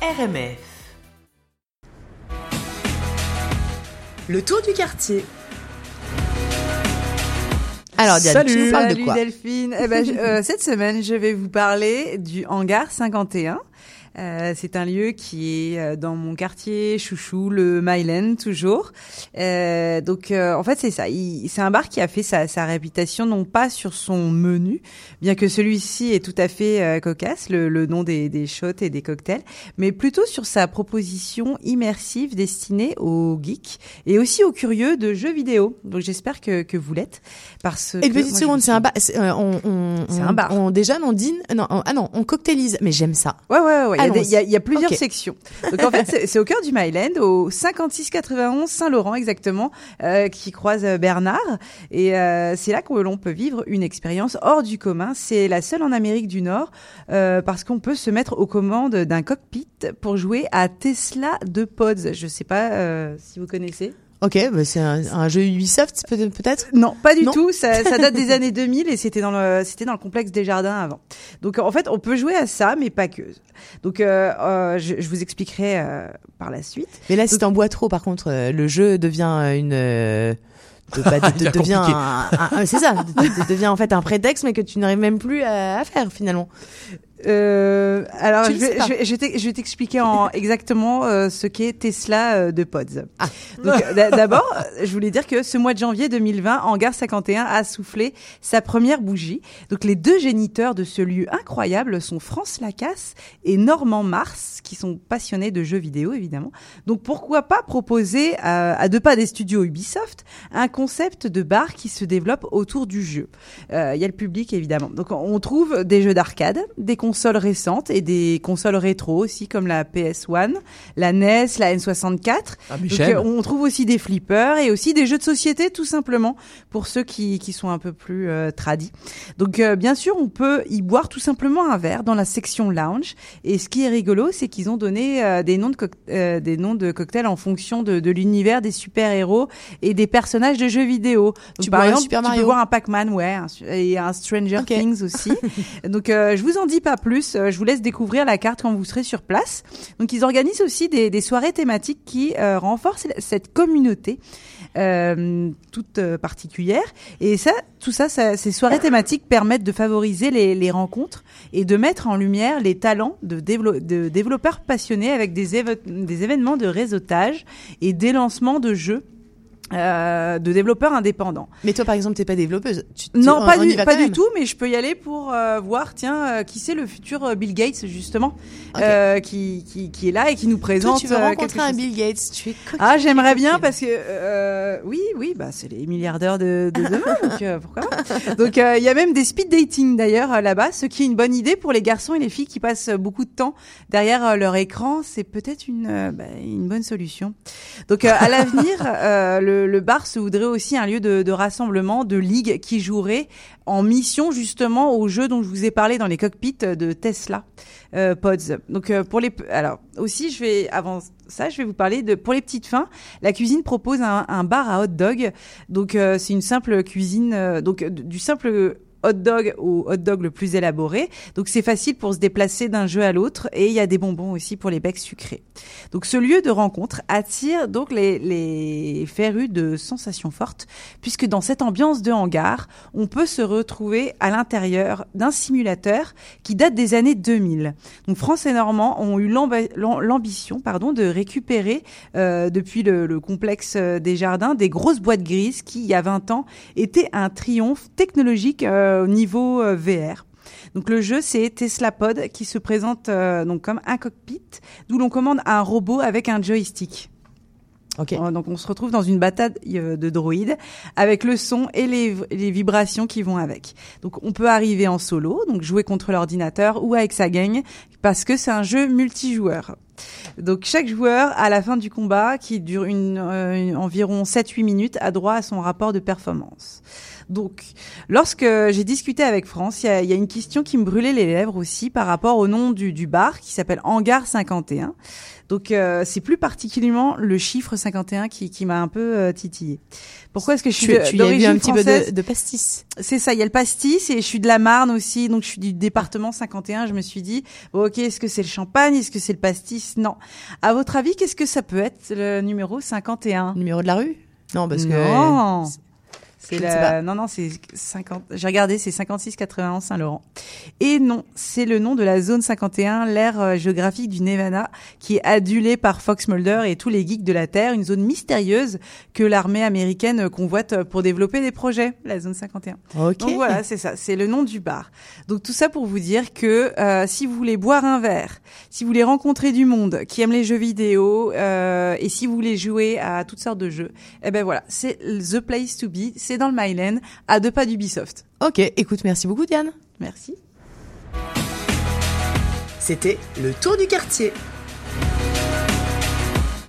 RMF. Le tour du quartier. Alors, Diane, tu nous parles de Salut quoi Delphine. Eh ben, je- euh, cette semaine, je vais vous parler du hangar 51. Euh, c'est un lieu qui est euh, dans mon quartier chouchou, le Myland toujours. Euh, donc euh, en fait c'est ça. C'est un bar qui a fait sa, sa réputation non pas sur son menu, bien que celui-ci est tout à fait euh, cocasse, le, le nom des, des shots et des cocktails, mais plutôt sur sa proposition immersive destinée aux geeks et aussi aux curieux de jeux vidéo. Donc j'espère que, que vous l'êtes. Parce Et une petite seconde, c'est un bar. c'est, euh, on, on, on- un bar. On déjeune, on dîne. Non, on- ah non, on cocktailise. Mais j'aime ça. Ouais, ouais, ouais. Il y a y, y plusieurs sections. Donc en fait, c'est- au cœur du Myland, au 5691 Saint-Laurent exactement, euh, qui croise euh, Bernard. Et euh, c'est là que l'on peut vivre une expérience hors du commun. C'est la seule en Amérique du Nord euh, parce qu'on peut se mettre aux commandes d'un cockpit pour jouer à Tesla de Pods. Je sais pas si vous connaissez. Ok, bah c'est un, un jeu Ubisoft peut- peut-être? Non, pas du Non. tout. Ça, ça date des années 2000 et c'était dans le c'était dans le complexe des jardins avant. Donc en fait, on peut jouer à ça, mais pas que. Donc euh, euh, je, je vous expliquerai euh, par la suite. Mais là, si t'en bois trop, par contre, euh, le jeu devient euh, une. euh, de- bah, de- devient un, un- un- c'est ça, de- de- de- devient en fait un prétexte, mais que tu n'arrives même plus à, à faire finalement. Euh, alors je vais, je vais, je vais t'expliquer en exactement euh, ce qu'est Tesla euh, de Pods. Ah. D'abord, euh, je voulais dire que ce mois de janvier 2020, Hangar 51 a soufflé sa première bougie. Donc les deux géniteurs de ce lieu incroyable sont France Lacasse et Normand Mars, qui sont passionnés de jeux vidéo évidemment. Donc pourquoi pas proposer à, à deux pas des studios Ubisoft un concept de bar qui se développe autour du jeu. Euh, Il y a le public évidemment. Donc on trouve des jeux d'arcade, des consoles récentes et des consoles rétro aussi comme la PS1, la NES, la N64. Ah, Michel. euh, on trouve aussi des flippers et aussi des jeux de société tout simplement pour ceux qui, qui sont un peu plus euh, tradis. Donc euh, bien sûr on peut y boire tout simplement un verre dans la section lounge et ce qui est rigolo c'est qu'ils ont donné euh, des noms de des noms de cocktails en fonction de, de l'univers des super héros et des personnages de jeux vidéo. Donc, Tu par exemple Super tu peux boire un Pac-Man ouais un et un Stranger Ok. Things aussi. Donc je vous en dis pas plus, euh, je vous laisse découvrir la carte quand vous serez sur place. Donc ils organisent aussi des, soirées thématiques qui euh, renforcent cette communauté euh, toute particulière. Et ça, tout ça, ça, ces soirées thématiques permettent de favoriser les, rencontres et de mettre en lumière les talents de, dévelop- de développeurs passionnés avec des, des événements de réseautage et des lancements de jeux. Euh, de développeurs indépendants. Mais toi, par exemple, t'es pas développeuse. Tu- tu- Non, on- pas on du, pas tout, mais je peux y aller pour euh, voir, tiens, euh, qui c'est le futur euh, Bill Gates, justement, Ok. euh, qui, qui, qui est là et qui nous Toi, présente. tu veux euh, rencontrer un chose. Bill Gates. Tu es Ah, j'aimerais bien parce que euh, oui, oui, bah c'est les milliardaires de, de demain, donc euh, pourquoi pas. Donc euh, il y a même des speed dating d'ailleurs là-bas, ce qui est une bonne idée pour les garçons et les filles qui passent beaucoup de temps derrière leur écran. C'est peut-être une bah, une bonne solution. Donc euh, à l'avenir, euh, le, bar se voudrait aussi un lieu de, rassemblement, de ligue qui jouerait en mission justement au jeu dont je vous ai parlé dans les cockpits de Tesla euh, Pods. Donc euh, pour les alors aussi je vais avant ça je vais vous parler de pour les petites fins. La cuisine propose un, bar à hot dog. Donc euh, c'est une simple cuisine donc du simple hot dog au hot dog le plus élaboré. Donc c'est facile pour se déplacer d'un jeu à l'autre et il y a des bonbons aussi pour les becs sucrés. Donc ce lieu de rencontre attire donc les, les férus de sensations fortes puisque dans cette ambiance de hangar, on peut se retrouver à l'intérieur d'un simulateur qui date des années 2000. Donc France et Normand ont eu l'ambition pardon de récupérer euh, depuis le, le complexe euh, des jardins des grosses boîtes grises qui il y a 20 ans étaient un triomphe technologique euh, au niveau euh, VR. Donc le jeu c'est Tesla Pod qui se présente euh, donc comme un cockpit d'où l'on commande un robot avec un joystick. Euh, Donc on se retrouve dans une bataille euh, de droïdes avec le son et les, les vibrations qui vont avec. Donc on peut arriver en solo, donc jouer contre l'ordinateur ou avec sa gang parce que c'est un jeu multijoueur. Donc chaque joueur à la fin du combat qui dure une, euh, une- environ 7-8 minutes a droit à son rapport de performance. Donc, lorsque j'ai discuté avec France, il y y a une question qui me brûlait les lèvres aussi par rapport au nom du, du bar qui s'appelle Hangar 51. Donc, euh, c'est plus particulièrement le chiffre 51 qui, qui m'a un peu euh, titillé. Pourquoi est-ce que je suis Tu, de- tu y as eu d'origine un petit peu de, de pastis. c'est ça, il y a le pastis et je suis de la Marne aussi, donc je suis du département 51. Je me suis dit, bon, ok, est-ce que c'est le champagne, est-ce que c'est le pastis? Non. À votre avis, qu'est-ce que ça peut être le numéro 51 Numéro de la rue? Non, parce que. non. C'est la-. Non, non, c'est 50. J'ai regardé, c'est 56 91 Saint-Laurent. Et non, c'est le nom de la zone 51, l'aire euh, géographique du Nevada, qui est adulée par Fox Mulder et tous les geeks de la Terre, une zone mystérieuse que l'armée américaine convoite pour développer des projets, la zone 51. Ok. Donc voilà, c'est ça, c'est le nom du bar. Donc tout ça pour vous dire que euh, si vous voulez boire un verre, si vous voulez rencontrer du monde qui aime les jeux vidéo euh, et si vous voulez jouer à toutes sortes de jeux, eh ben voilà, c'est the place to be. C'est dans le Myland, à deux pas d'Ubisoft. Ok, écoute, merci beaucoup, Diane. Merci. C'était le tour du quartier.